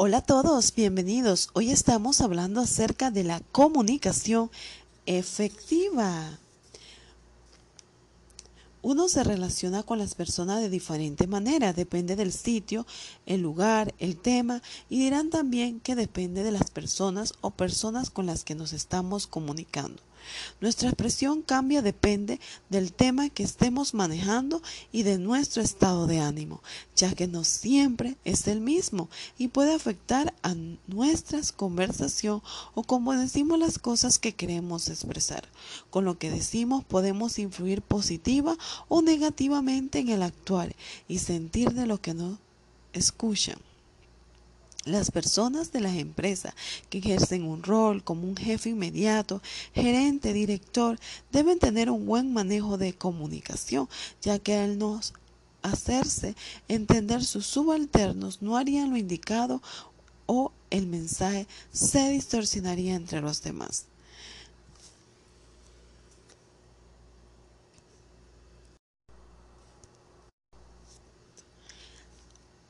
Hola a todos, bienvenidos. Hoy estamos hablando acerca de la comunicación efectiva. Uno se relaciona con las personas de diferente manera, depende del sitio, el lugar, el tema y dirán también que depende de las personas o personas con las que nos estamos comunicando. Nuestra expresión cambia depende del tema que estemos manejando y de nuestro estado de ánimo, ya que no siempre es el mismo y puede afectar a nuestra conversación o como decimos las cosas que queremos expresar. Con lo que decimos podemos influir positiva o negativamente en el actuar y sentir de lo que no escuchan. Las personas de las empresas que ejercen un rol como un jefe inmediato, gerente, director, deben tener un buen manejo de comunicación, ya que al no hacerse entender sus subalternos no harían lo indicado o el mensaje se distorsionaría entre los demás.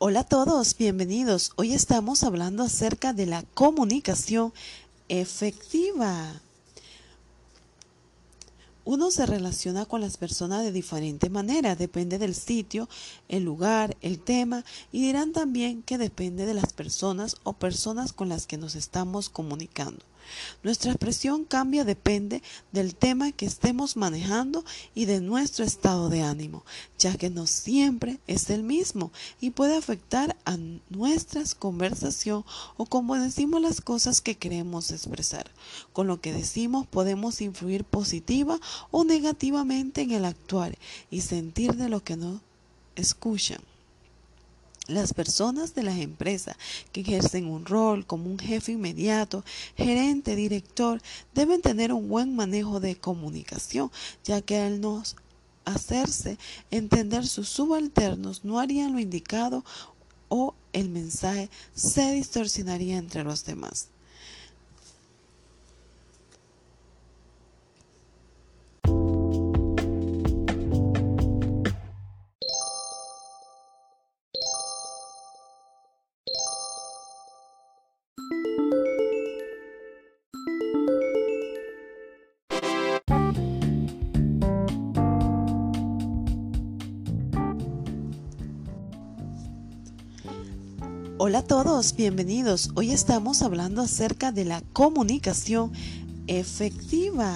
Hola a todos, bienvenidos. Hoy estamos hablando acerca de la comunicación efectiva. Uno se relaciona con las personas de diferente manera, depende del sitio, el lugar, el tema y dirán también que depende de las personas o personas con las que nos estamos comunicando. Nuestra expresión cambia depende del tema que estemos manejando y de nuestro estado de ánimo, ya que no siempre es el mismo y puede afectar a nuestra conversación o como decimos las cosas que queremos expresar. Con lo que decimos podemos influir positiva o negativamente en el actuar y sentir de lo que no escuchan. Las personas de las empresas que ejercen un rol como un jefe inmediato, gerente, director, deben tener un buen manejo de comunicación, ya que al no hacerse entender sus subalternos no harían lo indicado o el mensaje se distorsionaría entre los demás. Hola a todos, bienvenidos. Hoy estamos hablando acerca de la comunicación efectiva.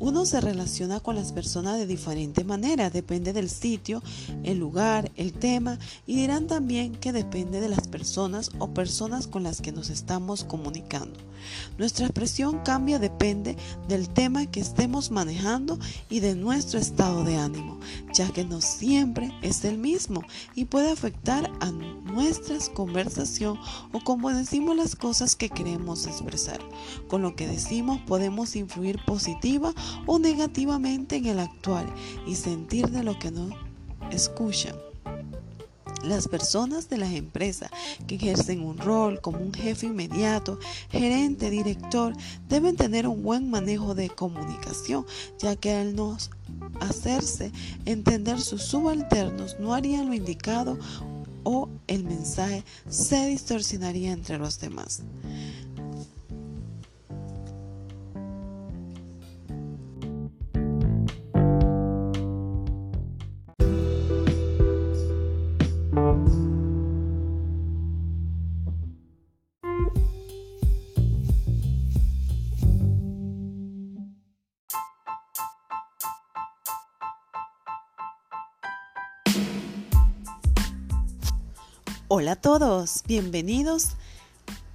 Uno se relaciona con las personas de diferente manera, depende del sitio, el lugar, el tema y dirán también que depende de las personas o personas con las que nos estamos comunicando. Nuestra expresión cambia depende del tema que estemos manejando y de nuestro estado de ánimo, ya que no siempre es el mismo y puede afectar a nuestra conversación o como decimos las cosas que queremos expresar. Con lo que decimos podemos influir positiva o negativamente en el actuar y sentir de lo que no escuchan. Las personas de las empresas que ejercen un rol como un jefe inmediato, gerente, director, deben tener un buen manejo de comunicación, ya que al no hacerse entender sus subalternos no harían lo indicado o el mensaje se distorsionaría entre los demás. Hola a todos, bienvenidos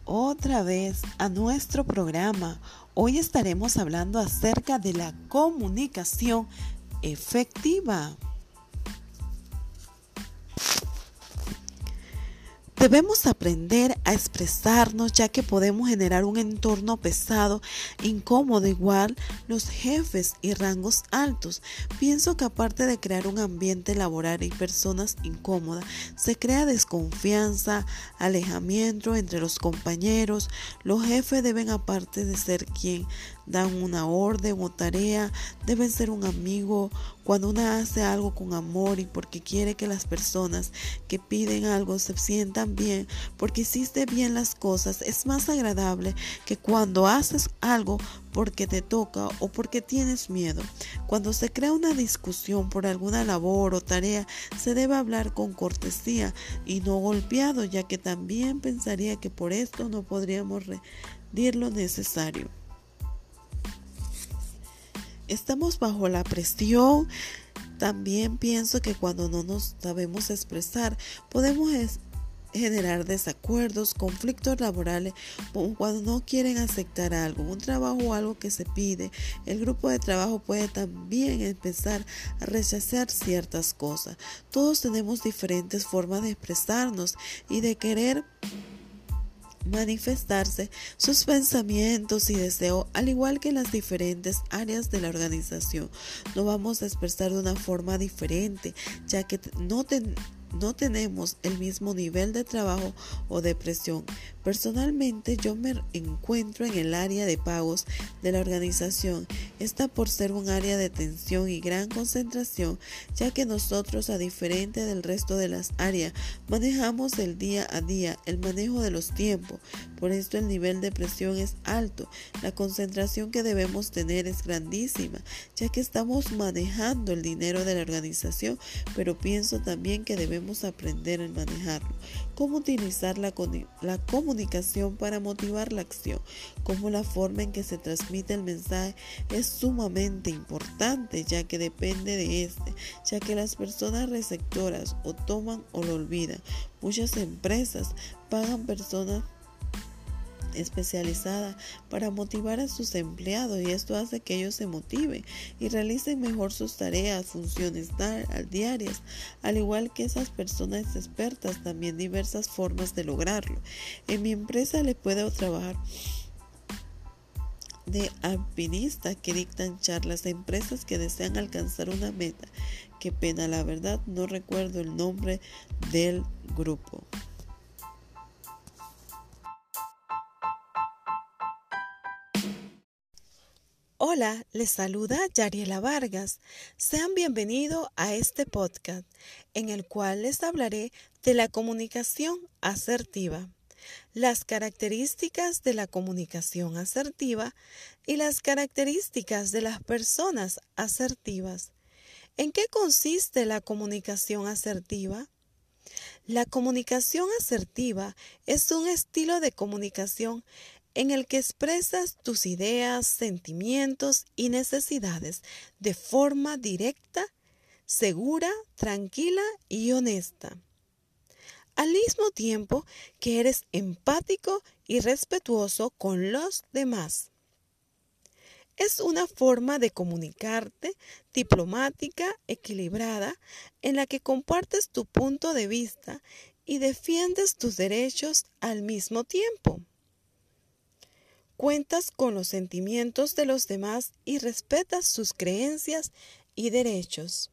otra vez a nuestro programa. Hoy estaremos hablando acerca de la comunicación efectiva. Debemos aprender a expresarnos ya que podemos generar un entorno pesado, incómodo igual los jefes y rangos altos. Pienso que aparte de crear un ambiente laboral y personas incómodas, se crea desconfianza, alejamiento entre los compañeros. Los jefes deben aparte de ser quien dan una orden o tarea, deben ser un amigo, cuando una hace algo con amor y porque quiere que las personas que piden algo se sientan bien, porque hiciste bien las cosas, es más agradable que cuando haces algo porque te toca o porque tienes miedo. Cuando se crea una discusión por alguna labor o tarea, se debe hablar con cortesía y no golpeado, ya que también pensaría que por esto no podríamos rendir lo necesario. Estamos bajo la presión. También pienso que cuando no nos sabemos expresar, podemos generar desacuerdos, conflictos laborales, cuando no quieren aceptar algo, un trabajo o algo que se pide, el grupo de trabajo puede también empezar a rechazar ciertas cosas. Todos tenemos diferentes formas de expresarnos y de querer manifestarse sus pensamientos y deseos, al igual que las diferentes áreas de la organización. No vamos a expresar de una forma diferente, ya que no, no tenemos el mismo nivel de trabajo o de presión. Personalmente yo me encuentro en el área de pagos de la organización. Esta por ser un área de tensión y gran concentración, ya que nosotros, a diferente del resto de las áreas, manejamos el día a día, el manejo de los tiempos. Por esto el nivel de presión es alto. La concentración que debemos tener es grandísima, ya que estamos manejando el dinero de la organización, pero pienso también que debemos aprender a manejarlo. Cómo utilizar la, la comunicación para motivar la acción. Cómo la forma en que se transmite el mensaje es sumamente importante ya que depende de este, ya que las personas receptoras o toman o lo olvidan. Muchas empresas pagan personas especializada para motivar a sus empleados y esto hace que ellos se motiven y realicen mejor sus tareas, funciones diarias, al igual que esas personas expertas también diversas formas de lograrlo. En mi empresa le puedo trabajar de alpinista que dictan charlas a empresas que desean alcanzar una meta. Qué pena, la verdad no recuerdo el nombre del grupo. Hola, les saluda Yariela Vargas. Sean bienvenidos a este podcast en el cual les hablaré de la comunicación asertiva, las características de la comunicación asertiva y las características de las personas asertivas. ¿En qué consiste la comunicación asertiva? La comunicación asertiva es un estilo de comunicación en el que expresas tus ideas, sentimientos y necesidades de forma directa, segura, tranquila y honesta. Al mismo tiempo que eres empático y respetuoso con los demás. Es una forma de comunicarte diplomática, equilibrada, en la que compartes tu punto de vista y defiendes tus derechos al mismo tiempo. Cuentas con los sentimientos de los demás y respetas sus creencias y derechos.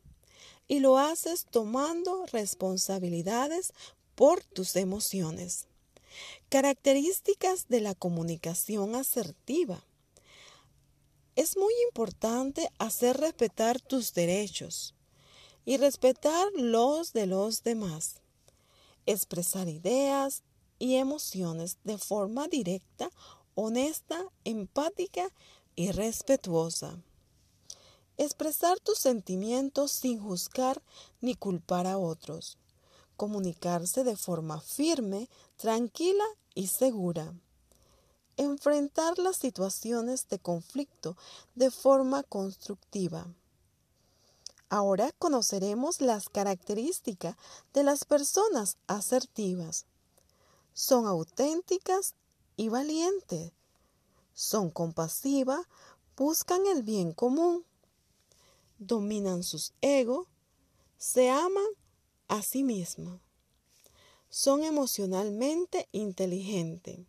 Y lo haces tomando responsabilidades por tus emociones. Características de la comunicación asertiva. Es muy importante hacer respetar tus derechos y respetar los de los demás. Expresar ideas y emociones de forma directa honesta, empática y respetuosa. Expresar tus sentimientos sin juzgar ni culpar a otros. Comunicarse de forma firme, tranquila y segura. Enfrentar las situaciones de conflicto de forma constructiva. Ahora conoceremos las características de las personas asertivas. Son auténticas y valientes. Son compasivas, buscan el bien común, dominan sus egos, se aman a sí mismas. Son emocionalmente inteligentes.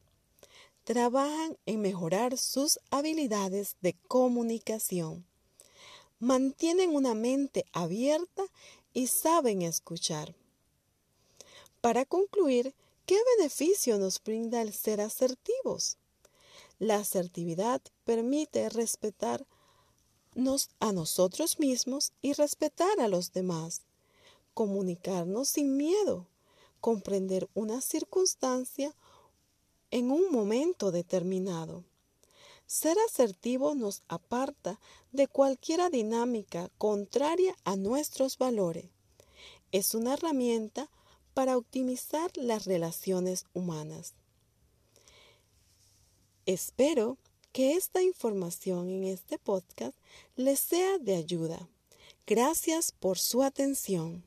Trabajan en mejorar sus habilidades de comunicación. Mantienen una mente abierta y saben escuchar. Para concluir, ¿Qué beneficio nos brinda el ser asertivos? La asertividad permite respetarnos a nosotros mismos y respetar a los demás, comunicarnos sin miedo, comprender una circunstancia en un momento determinado. Ser asertivo nos aparta de cualquier dinámica contraria a nuestros valores. Es una herramienta para optimizar las relaciones humanas. Espero que esta información en este podcast les sea de ayuda. Gracias por su atención.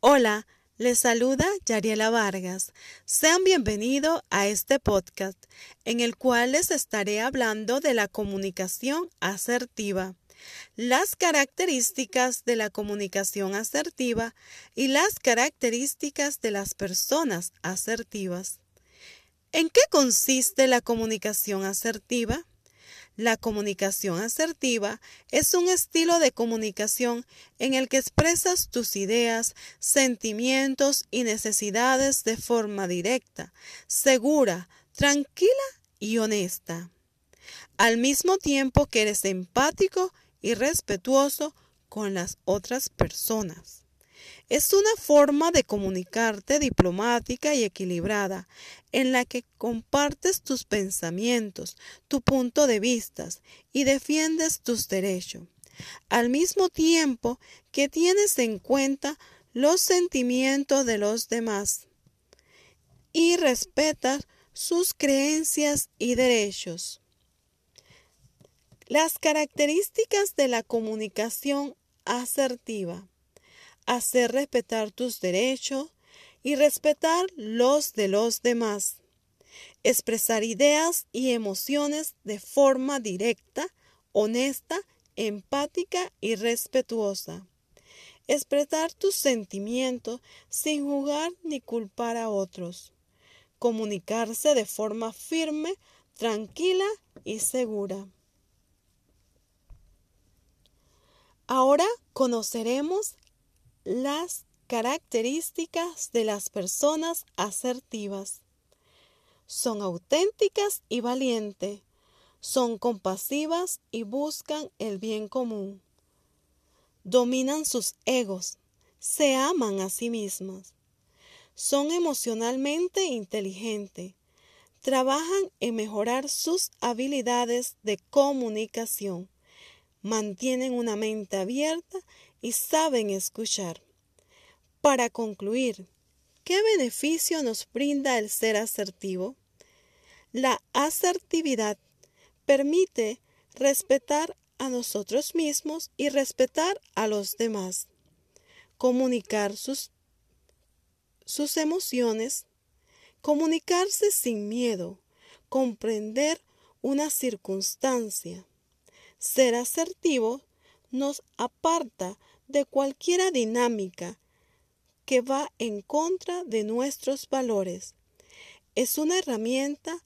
Hola, les saluda Yariela Vargas. Sean bienvenidos a este podcast en el cual les estaré hablando de la comunicación asertiva, las características de la comunicación asertiva y las características de las personas asertivas. ¿En qué consiste la comunicación asertiva? La comunicación asertiva es un estilo de comunicación en el que expresas tus ideas, sentimientos y necesidades de forma directa, segura, tranquila y honesta. Al mismo tiempo que eres empático y respetuoso con las otras personas. Es una forma de comunicarte diplomática y equilibrada, en la que compartes tus pensamientos, tu punto de vista y defiendes tus derechos, al mismo tiempo que tienes en cuenta los sentimientos de los demás y respetas sus creencias y derechos. Las características de la comunicación asertiva hacer respetar tus derechos y respetar los de los demás. Expresar ideas y emociones de forma directa, honesta, empática y respetuosa. Expresar tus sentimientos sin jugar ni culpar a otros. Comunicarse de forma firme, tranquila y segura. Ahora conoceremos las características de las personas asertivas. Son auténticas y valientes, son compasivas y buscan el bien común. Dominan sus egos, se aman a sí mismas. Son emocionalmente inteligentes, trabajan en mejorar sus habilidades de comunicación, mantienen una mente abierta y saben escuchar. Para concluir, ¿qué beneficio nos brinda el ser asertivo? La asertividad permite respetar a nosotros mismos y respetar a los demás, comunicar sus, sus emociones, comunicarse sin miedo, comprender una circunstancia. Ser asertivo nos aparta de cualquier dinámica que va en contra de nuestros valores. Es una herramienta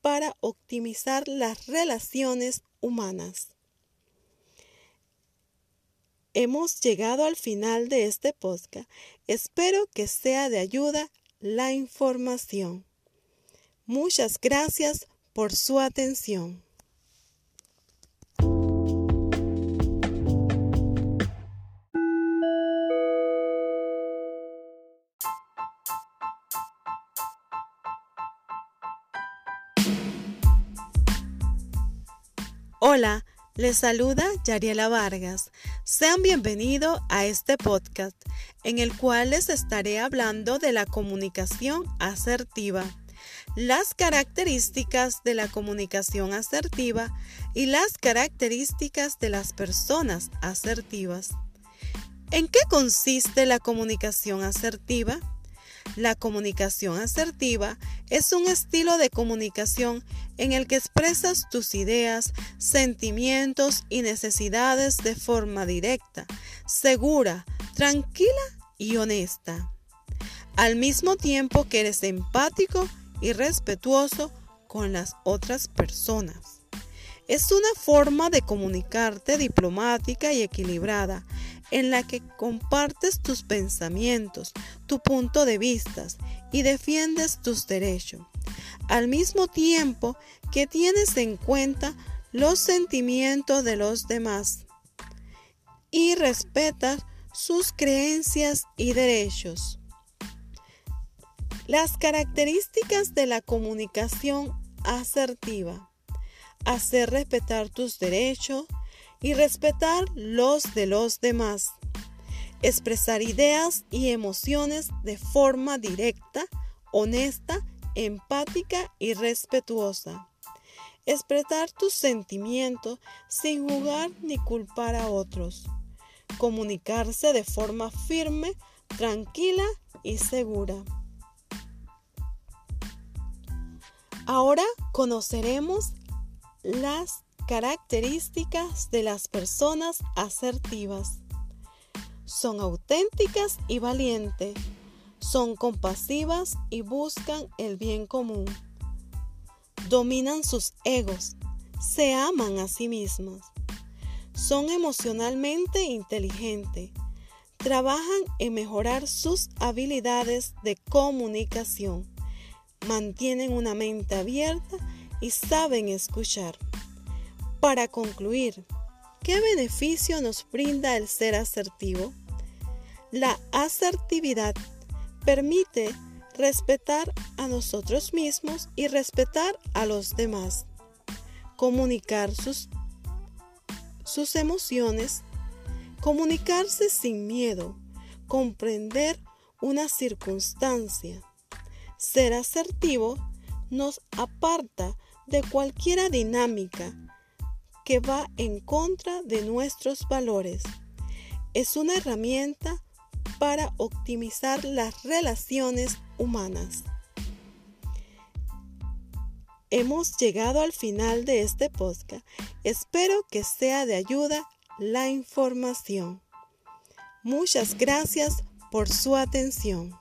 para optimizar las relaciones humanas. Hemos llegado al final de este podcast. Espero que sea de ayuda la información. Muchas gracias por su atención. Hola, les saluda Yariela Vargas. Sean bienvenidos a este podcast en el cual les estaré hablando de la comunicación asertiva, las características de la comunicación asertiva y las características de las personas asertivas. ¿En qué consiste la comunicación asertiva? La comunicación asertiva es un estilo de comunicación en el que expresas tus ideas, sentimientos y necesidades de forma directa, segura, tranquila y honesta. Al mismo tiempo que eres empático y respetuoso con las otras personas. Es una forma de comunicarte diplomática y equilibrada en la que compartes tus pensamientos, tu punto de vista y defiendes tus derechos, al mismo tiempo que tienes en cuenta los sentimientos de los demás y respetas sus creencias y derechos. Las características de la comunicación asertiva. Hacer respetar tus derechos y respetar los de los demás. Expresar ideas y emociones de forma directa, honesta, empática y respetuosa. Expresar tus sentimientos sin jugar ni culpar a otros. Comunicarse de forma firme, tranquila y segura. Ahora conoceremos las características de las personas asertivas. Son auténticas y valientes. Son compasivas y buscan el bien común. Dominan sus egos. Se aman a sí mismas. Son emocionalmente inteligentes. Trabajan en mejorar sus habilidades de comunicación. Mantienen una mente abierta y saben escuchar. Para concluir, ¿qué beneficio nos brinda el ser asertivo? La asertividad permite respetar a nosotros mismos y respetar a los demás, comunicar sus, sus emociones, comunicarse sin miedo, comprender una circunstancia. Ser asertivo nos aparta de cualquier dinámica que va en contra de nuestros valores. Es una herramienta para optimizar las relaciones humanas. Hemos llegado al final de este podcast. Espero que sea de ayuda la información. Muchas gracias por su atención.